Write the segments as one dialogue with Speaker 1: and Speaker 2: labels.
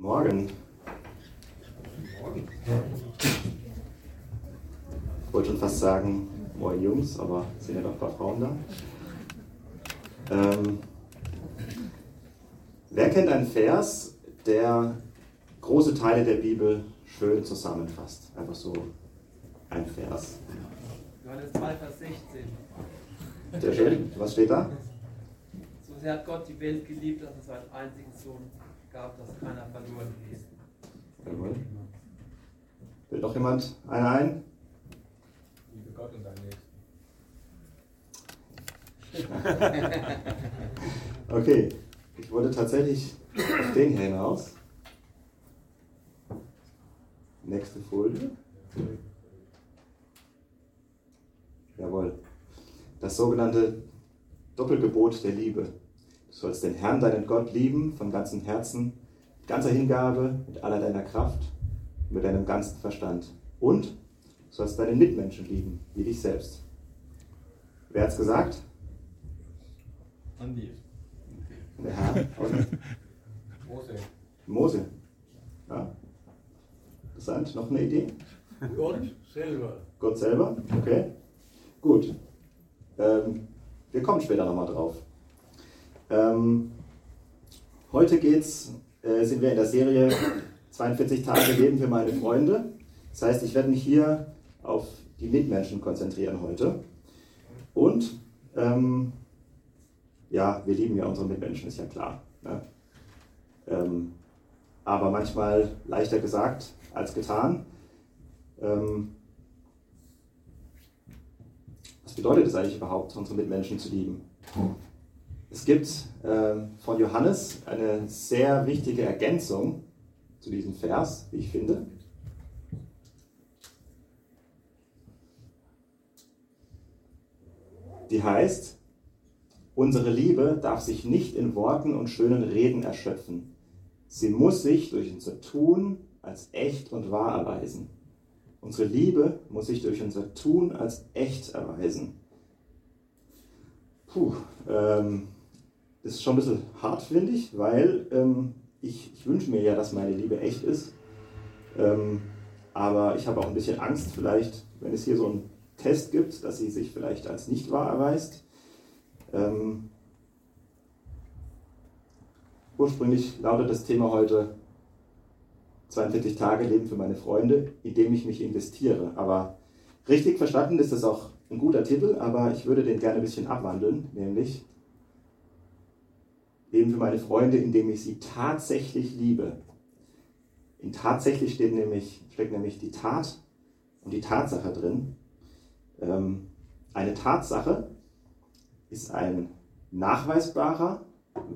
Speaker 1: Morgen.
Speaker 2: Morgen.
Speaker 1: Ich wollte schon fast sagen, moin Jungs, aber es sind ja noch ein paar Frauen da. Ähm, wer kennt einen Vers, der große Teile der Bibel schön zusammenfasst? Einfach so ein Vers.
Speaker 2: Johannes 2, Vers 16.
Speaker 1: Sehr schön. Was steht da?
Speaker 2: So sehr hat Gott die Welt geliebt, dass es seinen einzigen Sohn gab, dass keiner verloren ist.
Speaker 1: Jawohl. Will noch jemand einen ein?
Speaker 3: Liebe Gott und dein Nächsten.
Speaker 1: Okay, ich wollte tatsächlich auf den hier hinaus. Nächste Folie. Jawohl. Das sogenannte Doppelgebot der Liebe. Sollst den Herrn, deinen Gott, lieben von ganzem Herzen, mit ganzer Hingabe, mit aller deiner Kraft, mit deinem ganzen Verstand. Und du sollst deinen Mitmenschen lieben, wie dich selbst. Wer hat's gesagt?
Speaker 3: Andi.
Speaker 1: Der Herr.
Speaker 3: Mose.
Speaker 1: Mose. Ja. Interessant. Noch eine Idee?
Speaker 4: Gott selber.
Speaker 1: Gott selber? Okay. Gut. Ähm, wir kommen später nochmal drauf. Ähm, heute geht's, äh, sind wir in der Serie 42 Tage Leben für meine Freunde. Das heißt, ich werde mich hier auf die Mitmenschen konzentrieren heute. Und ähm, ja, wir lieben ja unsere Mitmenschen, ist ja klar. Ne? Ähm, aber manchmal leichter gesagt als getan. Ähm, was bedeutet es eigentlich überhaupt, unsere Mitmenschen zu lieben? Es gibt ähm, von Johannes eine sehr wichtige Ergänzung zu diesem Vers, wie ich finde. Die heißt, unsere Liebe darf sich nicht in Worten und schönen Reden erschöpfen. Sie muss sich durch unser Tun als echt und wahr erweisen. Unsere Liebe muss sich durch unser Tun als echt erweisen. Puh, ähm, das ist schon ein bisschen hart, finde ich, weil ähm, ich, ich wünsche mir ja, dass meine Liebe echt ist. Ähm, aber ich habe auch ein bisschen Angst, vielleicht, wenn es hier so einen Test gibt, dass sie sich vielleicht als nicht wahr erweist. Ähm, ursprünglich lautet das Thema heute 42 Tage Leben für meine Freunde, indem ich mich investiere. Aber richtig verstanden ist das auch ein guter Titel, aber ich würde den gerne ein bisschen abwandeln, nämlich Leben für meine Freunde, indem ich sie tatsächlich liebe. In tatsächlich steht nämlich, steckt nämlich die Tat und die Tatsache drin. Ähm, eine Tatsache ist ein nachweisbarer,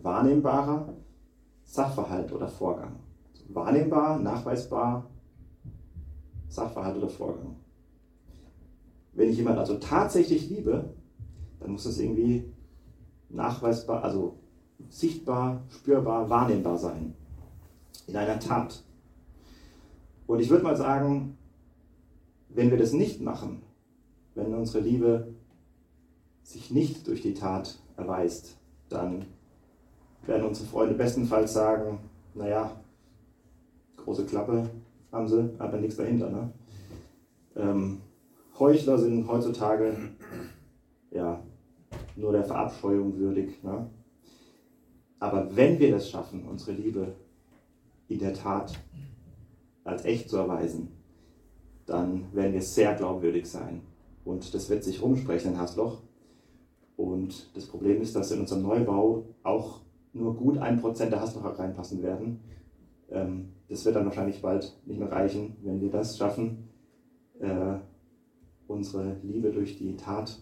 Speaker 1: wahrnehmbarer Sachverhalt oder Vorgang wahrnehmbar, nachweisbar Sachverhalt oder Vorgang. Wenn ich jemanden also tatsächlich liebe, dann muss das irgendwie nachweisbar, also sichtbar, spürbar, wahrnehmbar sein. In einer Tat. Und ich würde mal sagen, wenn wir das nicht machen, wenn unsere Liebe sich nicht durch die Tat erweist, dann werden unsere Freunde bestenfalls sagen, naja, große Klappe haben sie, aber nichts dahinter. Ne? Ähm, Heuchler sind heutzutage ja, nur der Verabscheuung würdig. Ne? Aber wenn wir das schaffen, unsere Liebe in der Tat als echt zu erweisen, dann werden wir sehr glaubwürdig sein. Und das wird sich rumsprechen in Hasloch. Und das Problem ist, dass in unserem Neubau auch nur gut ein Prozent der Haslocher reinpassen werden. Ähm, das wird dann wahrscheinlich bald nicht mehr reichen, wenn wir das schaffen, äh, unsere Liebe durch die Tat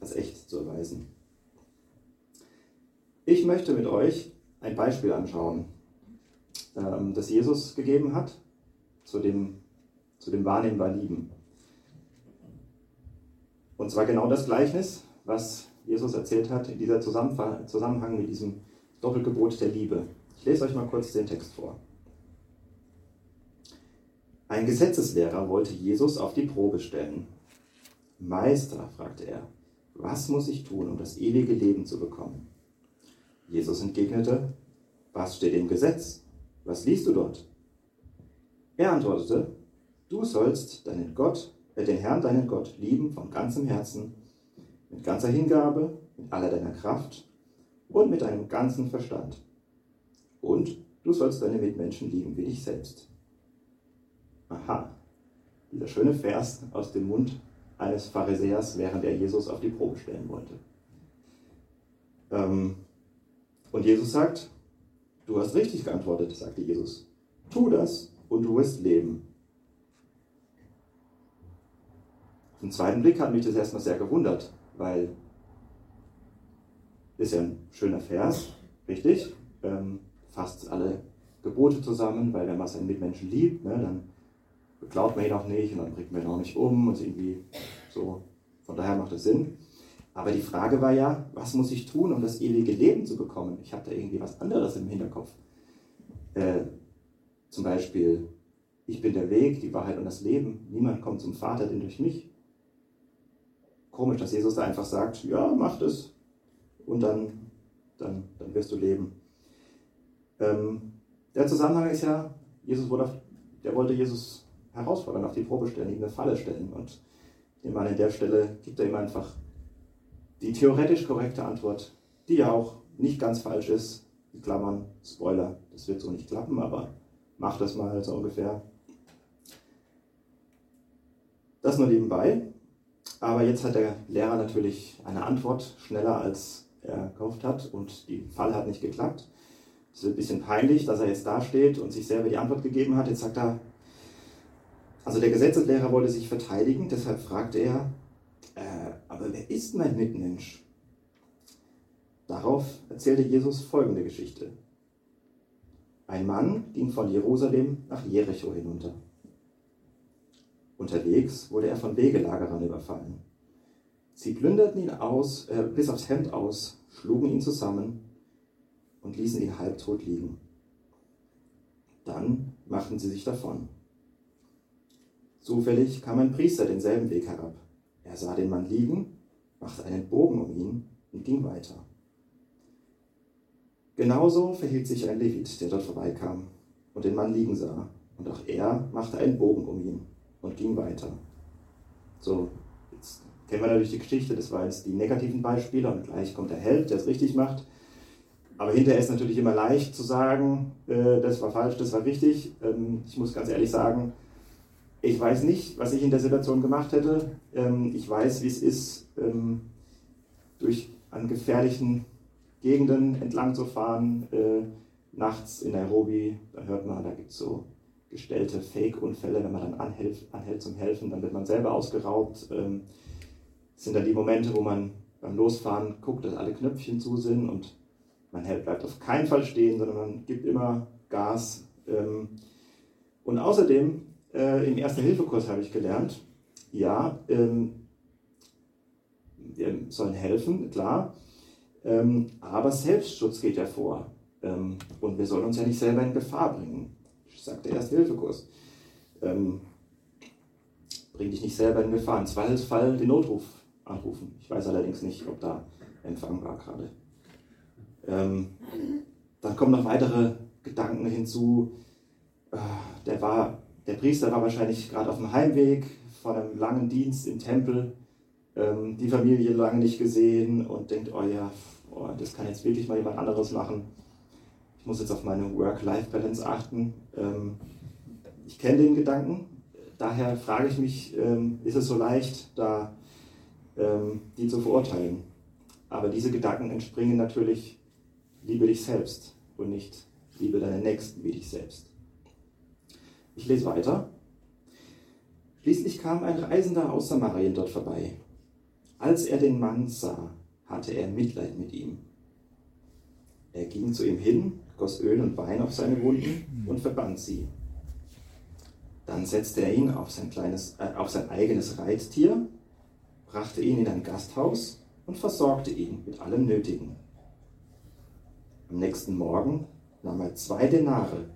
Speaker 1: als echt zu erweisen. Ich möchte mit euch ein Beispiel anschauen, ähm, das Jesus gegeben hat zu dem, zu dem wahrnehmbar Lieben. Und zwar genau das Gleichnis, was Jesus erzählt hat in dieser Zusammenhang mit diesem Doppelgebot der Liebe. Ich lese euch mal kurz den Text vor. Ein Gesetzeslehrer wollte Jesus auf die Probe stellen. Meister, fragte er, was muss ich tun, um das ewige Leben zu bekommen? Jesus entgegnete, was steht im Gesetz? was liest du dort? Er antwortete, du sollst deinen Gott, äh, den Herrn, deinen Gott, lieben von ganzem Herzen, mit ganzer Hingabe, mit aller deiner Kraft und mit deinem ganzen Verstand. Und du sollst deine Mitmenschen lieben wie dich selbst. Aha, dieser schöne Vers aus dem Mund eines Pharisäers, während er Jesus auf die Probe stellen wollte. Ähm, und Jesus sagt, du hast richtig geantwortet, sagte Jesus. Tu das und du wirst leben. Im zweiten Blick hat mich das erstmal sehr gewundert, weil ist ja ein schöner Vers, richtig, ähm, fasst alle Gebote zusammen, weil wenn man seinen Mitmenschen liebt, ne, dann beklaut man ihn auch nicht und dann bringt man ihn auch nicht um und irgendwie so. Von daher macht es Sinn. Aber die Frage war ja, was muss ich tun, um das ewige Leben zu bekommen? Ich habe da irgendwie was anderes im Hinterkopf. Äh, zum Beispiel, ich bin der Weg, die Wahrheit und das Leben. Niemand kommt zum Vater denn durch mich. Komisch, dass Jesus da einfach sagt, ja, mach das und dann, dann, dann wirst du leben. Ähm, der Zusammenhang ist ja, Jesus wurde der wollte Jesus herausfordern, auf die Probe stellen, ihm eine Falle stellen. Und an, an der Stelle gibt er ihm einfach die theoretisch korrekte Antwort, die ja auch nicht ganz falsch ist. Die Klammern, Spoiler, das wird so nicht klappen, aber mach das mal so ungefähr. Das nur nebenbei. Aber jetzt hat der Lehrer natürlich eine Antwort schneller als er gehofft hat und die Falle hat nicht geklappt. Es ist ein bisschen peinlich, dass er jetzt da steht und sich selber die Antwort gegeben hat. Jetzt sagt er, also der Gesetzeslehrer wollte sich verteidigen, deshalb fragte er, aber wer ist mein Mitmensch? Darauf erzählte Jesus folgende Geschichte. Ein Mann ging von Jerusalem nach Jericho hinunter. Unterwegs wurde er von Wegelagerern überfallen. Sie plünderten ihn aus, äh, bis aufs Hemd aus, schlugen ihn zusammen und ließen ihn halbtot liegen. Dann machten sie sich davon. Zufällig kam ein Priester denselben Weg herab. Er sah den Mann liegen, machte einen Bogen um ihn und ging weiter. Genauso verhielt sich ein Levit, der dort vorbeikam und den Mann liegen sah. Und auch er machte einen Bogen um ihn und ging weiter. So, jetzt kennen wir natürlich die Geschichte, das waren jetzt die negativen Beispiele und gleich kommt der Held, der es richtig macht. Aber hinterher ist natürlich immer leicht zu sagen, äh, das war falsch, das war richtig. Ähm, ich muss ganz ehrlich sagen, ich weiß nicht, was ich in der Situation gemacht hätte. Ähm, ich weiß, wie es ist, ähm, durch an gefährlichen Gegenden entlang zu fahren, äh, nachts in Nairobi. Da hört man, da gibt es so gestellte Fake-Unfälle, wenn man dann anhält, anhält zum Helfen, dann wird man selber ausgeraubt. Ähm, das sind dann die Momente, wo man beim Losfahren guckt, dass alle Knöpfchen zu sind und man hält, bleibt auf keinen Fall stehen, sondern man gibt immer Gas. Und außerdem äh, Im Erste-Hilfe-Kurs habe ich gelernt, ja, ähm, wir sollen helfen, klar, ähm, aber Selbstschutz geht ja vor. Ähm, und wir sollen uns ja nicht selber in Gefahr bringen, sagt der Erste-Hilfe-Kurs. Ähm, bring dich nicht selber in Gefahr. Im Zweifelsfall den Notruf anrufen. Ich weiß allerdings nicht, ob da Empfang war gerade. Ähm, dann kommen noch weitere Gedanken hinzu. Äh, der war der Priester war wahrscheinlich gerade auf dem Heimweg von einem langen Dienst im Tempel, ähm, die Familie lange nicht gesehen und denkt, oh ja, oh, das kann jetzt wirklich mal jemand anderes machen. Ich muss jetzt auf meine Work-Life-Balance achten. Ähm, ich kenne den Gedanken, daher frage ich mich, ähm, ist es so leicht, da ähm, die zu verurteilen? Aber diese Gedanken entspringen natürlich, liebe dich selbst und nicht liebe deinen Nächsten wie dich selbst. Ich lese weiter. Schließlich kam ein Reisender aus Samarien dort vorbei. Als er den Mann sah, hatte er Mitleid mit ihm. Er ging zu ihm hin, goss Öl und Wein auf seine Wunden und verband sie. Dann setzte er ihn auf sein, kleines, äh, auf sein eigenes Reittier, brachte ihn in ein Gasthaus und versorgte ihn mit allem Nötigen. Am nächsten Morgen nahm er zwei Denare,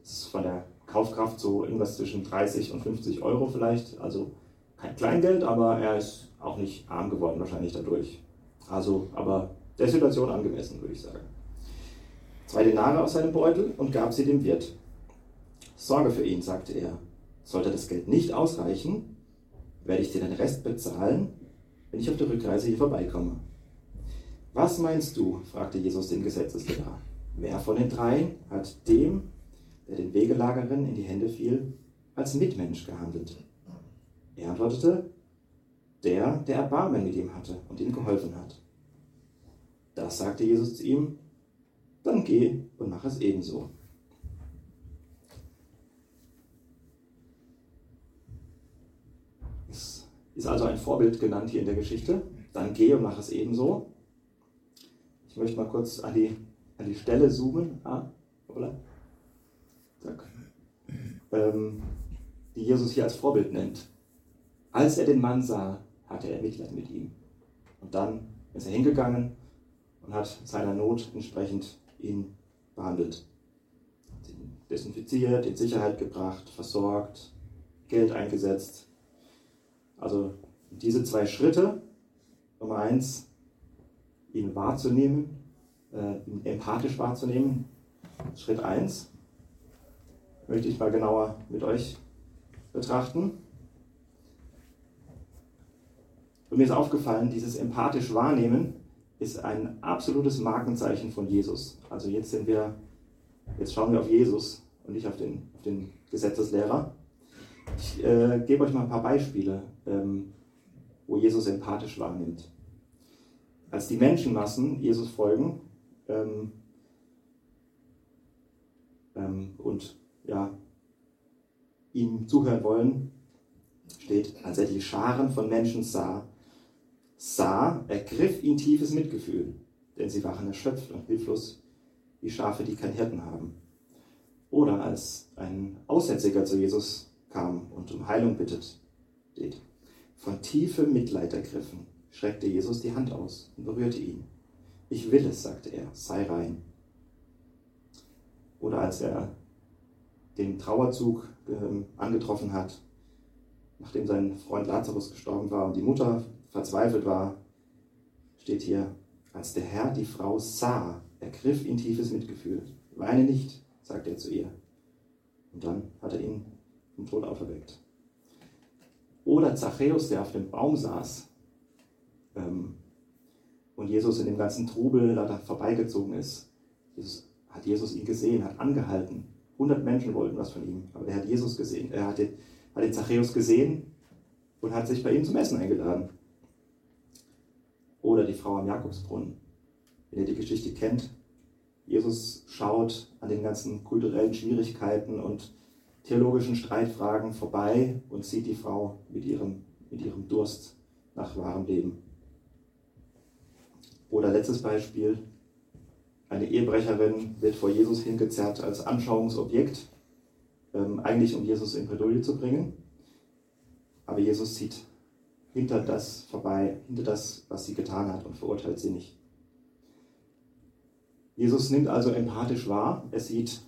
Speaker 1: das ist von der Kaufkraft so irgendwas zwischen 30 und 50 Euro vielleicht. Also kein Kleingeld, aber er ist auch nicht arm geworden wahrscheinlich dadurch. Also, aber der Situation angemessen, würde ich sagen. zwei Denare aus seinem Beutel und gab sie dem Wirt. Sorge für ihn, sagte er. Sollte das Geld nicht ausreichen, werde ich dir den Rest bezahlen, wenn ich auf der Rückreise hier vorbeikomme. Was meinst du? fragte Jesus den Gesetzeslehrer. Wer von den dreien hat dem, der den Wegelagerin in die Hände fiel, als Mitmensch gehandelt? Er antwortete, der, der Erbarmen mit ihm hatte und ihm geholfen hat. Das sagte Jesus zu ihm, dann geh und mach es ebenso. Es ist also ein Vorbild genannt hier in der Geschichte. Dann geh und mach es ebenso. Ich möchte mal kurz an die, an die Stelle zoomen. Ah, oder? Ähm, die Jesus hier als Vorbild nennt. Als er den Mann sah, hatte er Mitleid mit ihm. Und dann ist er hingegangen und hat seiner Not entsprechend ihn behandelt. Den desinfiziert, in Sicherheit gebracht, versorgt, Geld eingesetzt. Also diese zwei Schritte, Nummer eins, ihn wahrzunehmen, äh, ihn empathisch wahrzunehmen, Schritt eins, möchte ich mal genauer mit euch betrachten. Und mir ist aufgefallen, dieses empathisch Wahrnehmen ist ein absolutes Markenzeichen von Jesus. Also jetzt sind wir, jetzt schauen wir auf Jesus und nicht auf den, auf den Gesetzeslehrer. Ich äh, gebe euch mal ein paar Beispiele, ähm, wo Jesus empathisch wahrnimmt. Als die Menschenmassen Jesus folgen ähm, ähm, und ja, ihm zuhören wollen, steht, als er die Scharen von Menschen sah, sah, ergriff ihn tiefes Mitgefühl, denn sie waren erschöpft und hilflos wie Schafe, die keinen Hirten haben. Oder als ein Aussätziger zu Jesus kam und um Heilung bittet, steht, von tiefem Mitleid ergriffen, schreckte Jesus die Hand aus und berührte ihn. Ich will es, sagte er, sei rein. Oder als er den Trauerzug ähm, angetroffen hat, nachdem sein Freund Lazarus gestorben war und die Mutter verzweifelt war, steht hier, als der Herr die Frau sah, ergriff ihn tiefes Mitgefühl. Weine nicht, sagte er zu ihr. Und dann hat er ihn vom Tod auferweckt. Oder Zachäus, der auf dem Baum saß ähm, und Jesus in dem ganzen Trubel da vorbeigezogen ist. Jesus, hat Jesus ihn gesehen, hat angehalten. 100 Menschen wollten was von ihm, aber er hat Jesus gesehen. Er hat den, hat den Zachäus gesehen und hat sich bei ihm zum Essen eingeladen. Oder die Frau am Jakobsbrunnen. Wenn ihr die Geschichte kennt, Jesus schaut an den ganzen kulturellen Schwierigkeiten und theologischen Streitfragen vorbei und sieht die Frau mit ihrem, mit ihrem Durst nach wahrem Leben. Oder letztes Beispiel, eine Ehebrecherin wird vor Jesus hingezerrt als Anschauungsobjekt, ähm, eigentlich um Jesus in Bredouille zu bringen. Aber Jesus sieht hinter das vorbei, hinter das, was sie getan hat und verurteilt sie nicht. Jesus nimmt also empathisch wahr, er sieht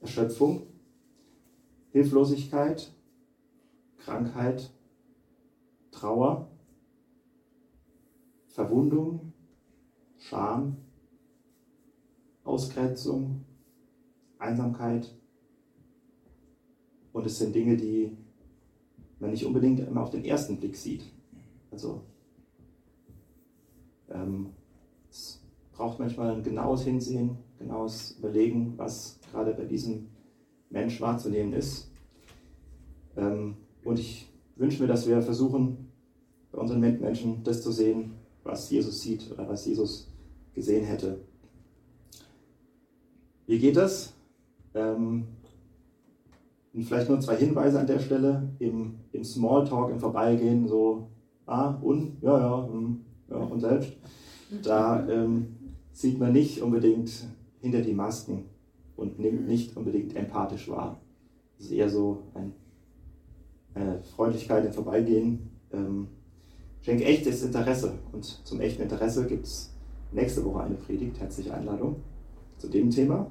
Speaker 1: Erschöpfung, Hilflosigkeit, Krankheit, Trauer, Verwundung, Scham, Ausgrenzung, Einsamkeit. Und es sind Dinge, die man nicht unbedingt immer auf den ersten Blick sieht. Also ähm, es braucht manchmal ein genaues Hinsehen, genaues Überlegen, was gerade bei diesem Mensch wahrzunehmen ist. Ähm, und ich wünsche mir, dass wir versuchen, bei unseren Mitmenschen das zu sehen, was Jesus sieht oder was Jesus gesehen hätte. Wie geht das? Ähm, vielleicht nur zwei Hinweise an der Stelle. Im, im Smalltalk, im Vorbeigehen, so, ah, und, ja, ja, hm, ja, und selbst. Da ähm, sieht man nicht unbedingt hinter die Masken und nimmt nicht unbedingt empathisch wahr. Es ist eher so ein, eine Freundlichkeit im Vorbeigehen. Ähm, schenke echtes Interesse. Und zum echten Interesse gibt es nächste Woche eine Predigt. Herzliche Einladung zu dem Thema.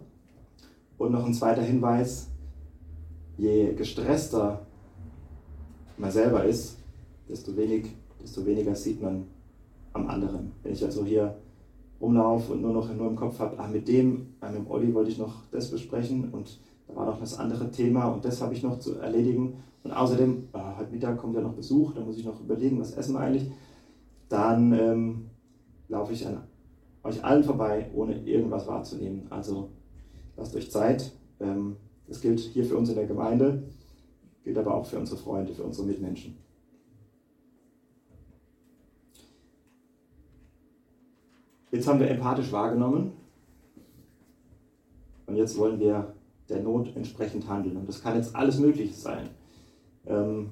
Speaker 1: Und noch ein zweiter Hinweis je gestresster man selber ist, desto, wenig, desto weniger sieht man am anderen. Wenn ich also hier rumlaufe und nur noch nur im Kopf habe, ah, mit dem, ah, mit dem Olli wollte ich noch das besprechen und da war noch das andere Thema und das habe ich noch zu erledigen. Und außerdem, ah, heute Mittag kommt ja noch Besuch, da muss ich noch überlegen, was essen wir eigentlich. Dann ähm, laufe ich an euch allen vorbei, ohne irgendwas wahrzunehmen. Also lasst euch Zeit. Ähm, das gilt hier für uns in der Gemeinde, gilt aber auch für unsere Freunde, für unsere Mitmenschen. Jetzt haben wir empathisch wahrgenommen und jetzt wollen wir der Not entsprechend handeln. Und das kann jetzt alles Mögliche sein. Ähm,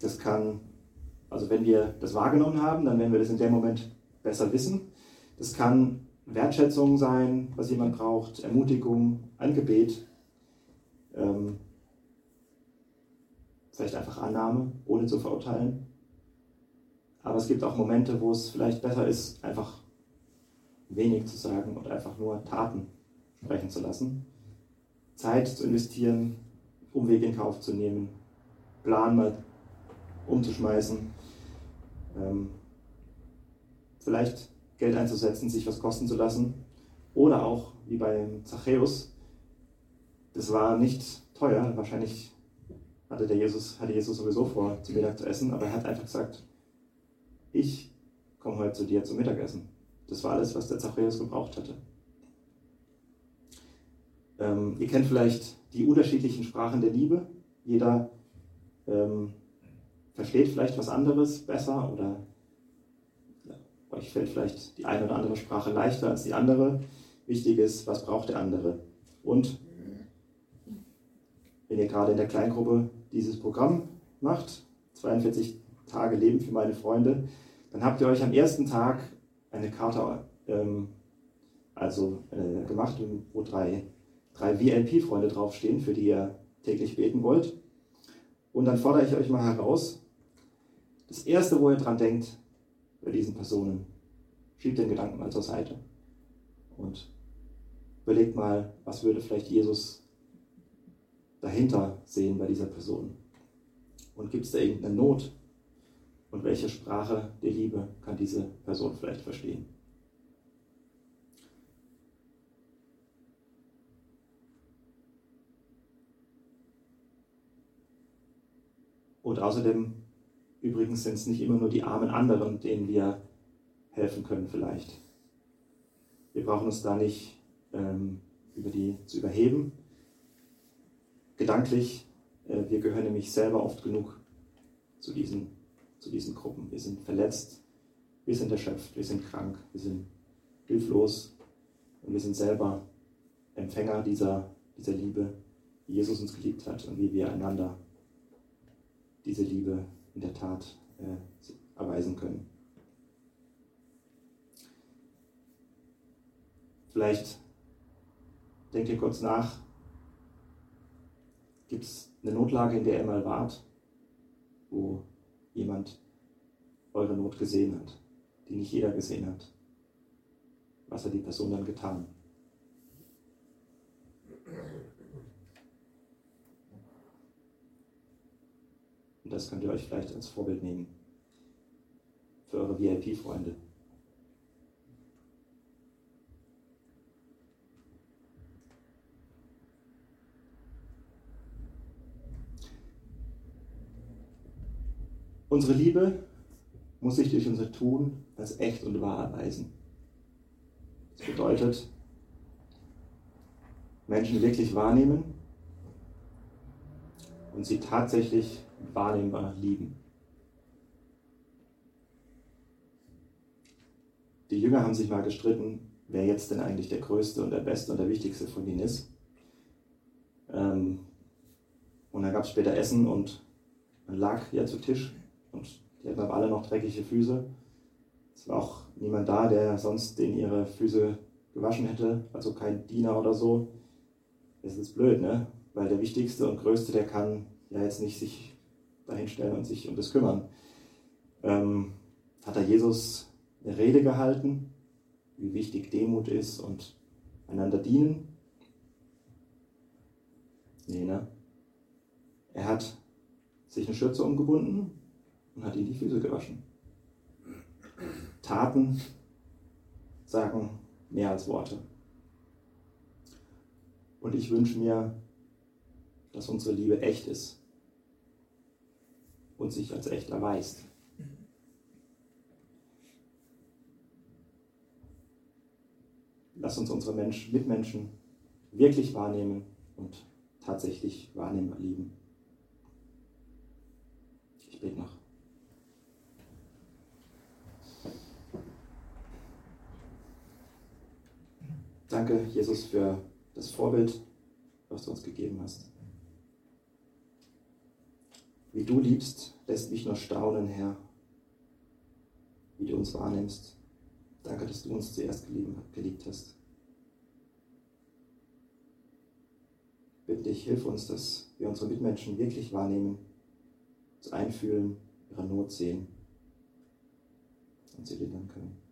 Speaker 1: das kann, also wenn wir das wahrgenommen haben, dann werden wir das in dem Moment besser wissen. Das kann Wertschätzung sein, was jemand braucht, Ermutigung, ein Gebet, ähm, vielleicht einfach Annahme, ohne zu verurteilen. Aber es gibt auch Momente, wo es vielleicht besser ist, einfach wenig zu sagen und einfach nur Taten sprechen zu lassen. Zeit zu investieren, Umwege in Kauf zu nehmen, Plan mal umzuschmeißen, ähm, vielleicht Geld einzusetzen, sich was kosten zu lassen. Oder auch, wie beim Zachäus, das war nicht teuer, wahrscheinlich hatte, der Jesus, hatte Jesus sowieso vor, zu Mittag zu essen, aber er hat einfach gesagt, ich komme heute zu dir zum Mittagessen. Das war alles, was der Zachäus gebraucht hatte. Ähm, ihr kennt vielleicht die unterschiedlichen Sprachen der Liebe. Jeder ähm, versteht vielleicht was anderes besser oder euch fällt vielleicht die eine oder andere Sprache leichter als die andere. Wichtig ist, was braucht der andere. Und wenn ihr gerade in der Kleingruppe dieses Programm macht, 42 Tage Leben für meine Freunde, dann habt ihr euch am ersten Tag eine Karte ähm, also, äh, gemacht, wo drei, drei VIP-Freunde draufstehen, für die ihr täglich beten wollt. Und dann fordere ich euch mal heraus, das Erste, wo ihr dran denkt, bei diesen Personen, schiebt den Gedanken mal zur Seite und überlegt mal, was würde vielleicht Jesus dahinter sehen bei dieser Person. Und gibt es da irgendeine Not, und welche Sprache der Liebe kann diese Person vielleicht verstehen. Und außerdem, übrigens sind es nicht immer nur die armen anderen, denen wir helfen können vielleicht. Wir brauchen uns da nicht ähm, über die zu überheben. Gedanklich, äh, wir gehören nämlich selber oft genug zu diesen zu diesen Gruppen. Wir sind verletzt, wir sind erschöpft, wir sind krank, wir sind hilflos und wir sind selber Empfänger dieser, dieser Liebe, wie Jesus uns geliebt hat und wie wir einander diese Liebe in der Tat äh, erweisen können. Vielleicht denkt ihr kurz nach, gibt es eine Notlage, in der ihr mal wart, wo jemand eure Not gesehen hat, die nicht jeder gesehen hat. Was hat die Person dann getan? Und das könnt ihr euch vielleicht als Vorbild nehmen für eure VIP-Freunde. Unsere Liebe muss sich durch unser Tun als echt und wahr erweisen. Das bedeutet, Menschen wirklich wahrnehmen und sie tatsächlich wahrnehmbar lieben. Die Jünger haben sich mal gestritten, wer jetzt denn eigentlich der Größte und der Beste und der Wichtigste von ihnen ist. Ähm, und dann gab es später Essen und man lag ja zu Tisch und die hatten aber alle noch dreckige Füße. Es war auch niemand da, der sonst denen ihre Füße gewaschen hätte, also kein Diener oder so. Das ist blöd, ne? Weil der Wichtigste und Größte, der kann ja jetzt nicht sich dahinstellen und sich um das kümmern. Ähm, hat da Jesus eine Rede gehalten, wie wichtig Demut ist und einander dienen? Nee, ne? Er hat sich eine Schürze umgebunden und hat ihm die Füße gewaschen. Taten sagen mehr als Worte. Und ich wünsche mir, dass unsere Liebe echt ist und sich als echt erweist. Lass uns unsere Mensch, Mitmenschen wirklich wahrnehmen und tatsächlich wahrnehmbar lieben. Ich bete noch. Danke, Jesus, für das Vorbild, was du uns gegeben hast. Wie du liebst, lässt mich nur staunen, Herr, wie du uns wahrnimmst. Danke, dass du uns zuerst geliebt hast. Bitte dich, hilf uns, dass wir unsere Mitmenschen wirklich wahrnehmen, uns einfühlen, ihre Not sehen und sie lindern können.